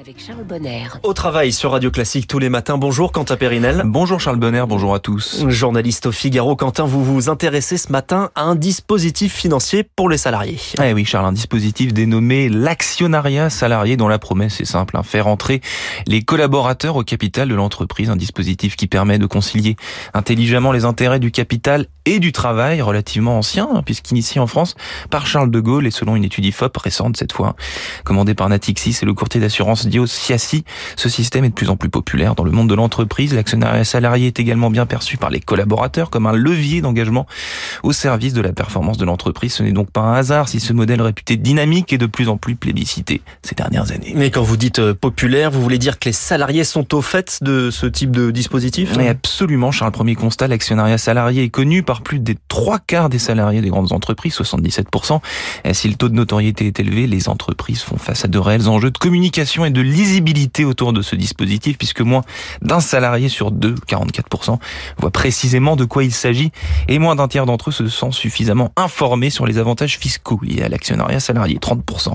avec Charles Bonner. Au travail sur Radio Classique tous les matins. Bonjour Quentin Périnel. Bonjour Charles Bonner, bonjour à tous. Journaliste au Figaro, Quentin, vous vous intéressez ce matin à un dispositif financier pour les salariés. Eh oui Charles, un dispositif dénommé l'actionnariat salarié dont la promesse est simple, hein, faire entrer les collaborateurs au capital de l'entreprise, un dispositif qui permet de concilier intelligemment les intérêts du capital et du travail, relativement ancien, hein, puisqu'initié en France par Charles de Gaulle et selon une étude IFOP récente cette fois, commandée par Natixis et le courtier d'assurance Dios Siassi. Ce système est de plus en plus populaire dans le monde de l'entreprise. L'actionnariat salarié est également bien perçu par les collaborateurs comme un levier d'engagement au service de la performance de l'entreprise. Ce n'est donc pas un hasard si ce modèle réputé dynamique est de plus en plus plébiscité ces dernières années. Mais quand vous dites euh, populaire, vous voulez dire que les salariés sont au fait de ce type de dispositif? Oui, absolument, Charles. Premier constat, l'actionnariat salarié est connu par plus des trois quarts des salariés des grandes entreprises, 77%. Et si le taux de notoriété est élevé, les entreprises font face à de réels enjeux de communication et de lisibilité autour de ce dispositif, puisque moins d'un salarié sur deux, 44%, voit précisément de quoi il s'agit, et moins d'un tiers d'entre eux se sent suffisamment informés sur les avantages fiscaux liés à l'actionnariat salarié, 30%.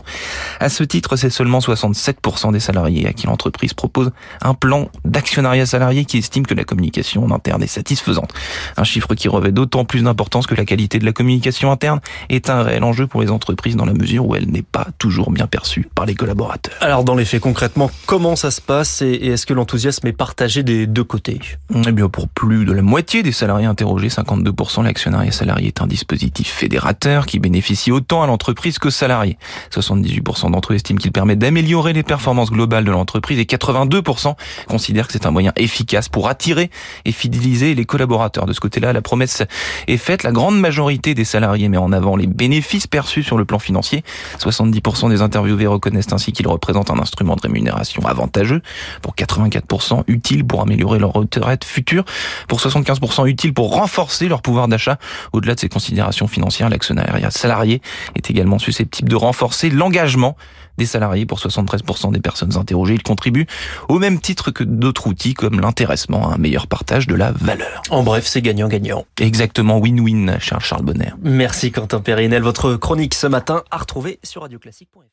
À ce titre, c'est seulement 67% des salariés à qui l'entreprise propose un plan d'actionnariat salarié qui estime que la communication interne est satisfaisante. Un chiffre qui revêt d'autant plus d'importance que la qualité de la communication interne est un réel enjeu pour les entreprises dans la mesure où elle n'est pas toujours bien perçue par les collaborateurs. Alors dans les faits concrètement, comment ça se passe et est-ce que l'enthousiasme est partagé des deux côtés? Eh bien, pour plus de la moitié des salariés interrogés, 52%, l'actionnariat salarié est un dispositif fédérateur qui bénéficie autant à l'entreprise que salariés. 78% d'entre eux estiment qu'il permet d'améliorer les performances globales de l'entreprise et 82% considèrent que c'est un moyen efficace pour attirer et fidéliser les collaborateurs. De ce côté-là, la promesse est faite. La grande majorité des salariés met en avant les bénéfices perçus sur le plan financier. 70% des interviewés reconnaissent ainsi qu'ils représentent un instrument de rémunération avantageux, pour 84% utile pour améliorer leur retraite future, pour 75% utile pour renforcer leur pouvoir d'achat. Au-delà de ces considérations financières, l'actionnariat salarié est également susceptible de renforcer l'engagement des salariés pour 73% des personnes interrogées. Il contribue au même titre que d'autres outils comme l'intéressement à un meilleur partage de la valeur. En bref, c'est gagnant-gagnant. Exactement, win-win, Charles Charles Bonner. Merci Quentin Périnel. Votre chronique ce matin à retrouver sur radioclassique.fr.